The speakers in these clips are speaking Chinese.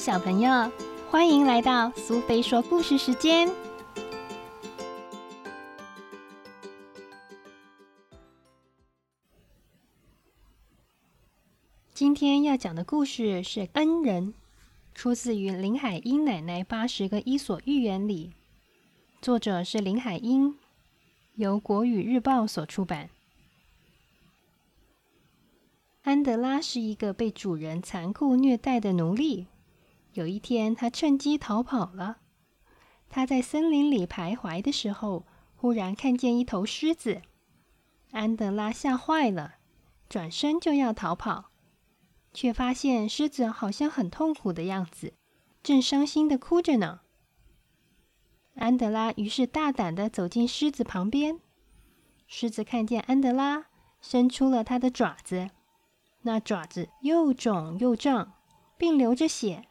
小朋友，欢迎来到苏菲说故事时间。今天要讲的故事是《恩人》，出自于林海音奶奶八十个伊索寓言里，作者是林海音，由国语日报所出版。安德拉是一个被主人残酷虐待的奴隶。有一天，他趁机逃跑了。他在森林里徘徊的时候，忽然看见一头狮子。安德拉吓坏了，转身就要逃跑，却发现狮子好像很痛苦的样子，正伤心的哭着呢。安德拉于是大胆的走进狮子旁边。狮子看见安德拉，伸出了它的爪子。那爪子又肿又胀，并流着血。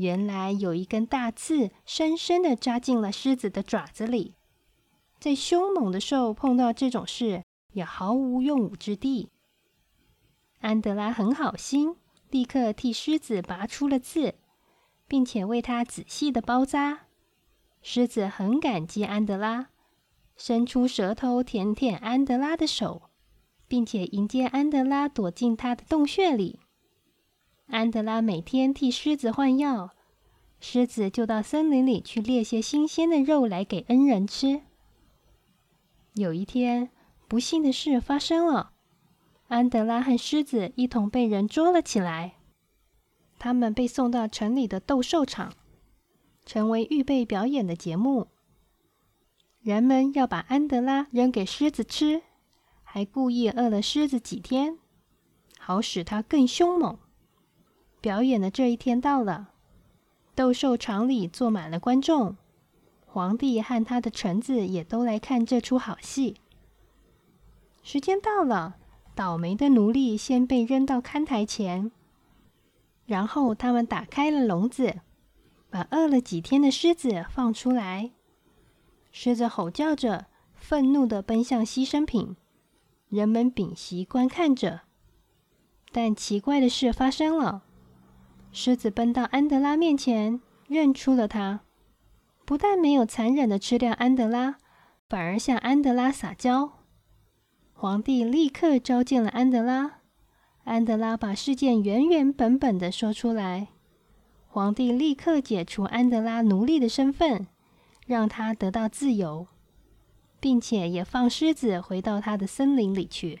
原来有一根大刺深深的扎进了狮子的爪子里。在凶猛的兽碰到这种事，也毫无用武之地。安德拉很好心，立刻替狮子拔出了刺，并且为它仔细的包扎。狮子很感激安德拉，伸出舌头舔舔安德拉的手。并且迎接安德拉躲进他的洞穴里。安德拉每天替狮子换药，狮子就到森林里去猎些新鲜的肉来给恩人吃。有一天，不幸的事发生了，安德拉和狮子一同被人捉了起来。他们被送到城里的斗兽场，成为预备表演的节目。人们要把安德拉扔给狮子吃。还故意饿了狮子几天，好使它更凶猛。表演的这一天到了，斗兽场里坐满了观众，皇帝和他的臣子也都来看这出好戏。时间到了，倒霉的奴隶先被扔到看台前，然后他们打开了笼子，把饿了几天的狮子放出来。狮子吼叫着，愤怒的奔向牺牲品。人们屏息观看着，但奇怪的事发生了：狮子奔到安德拉面前，认出了他，不但没有残忍的吃掉安德拉，反而向安德拉撒娇。皇帝立刻召见了安德拉，安德拉把事件原原本本的说出来。皇帝立刻解除安德拉奴隶的身份，让他得到自由。并且也放狮子回到他的森林里去。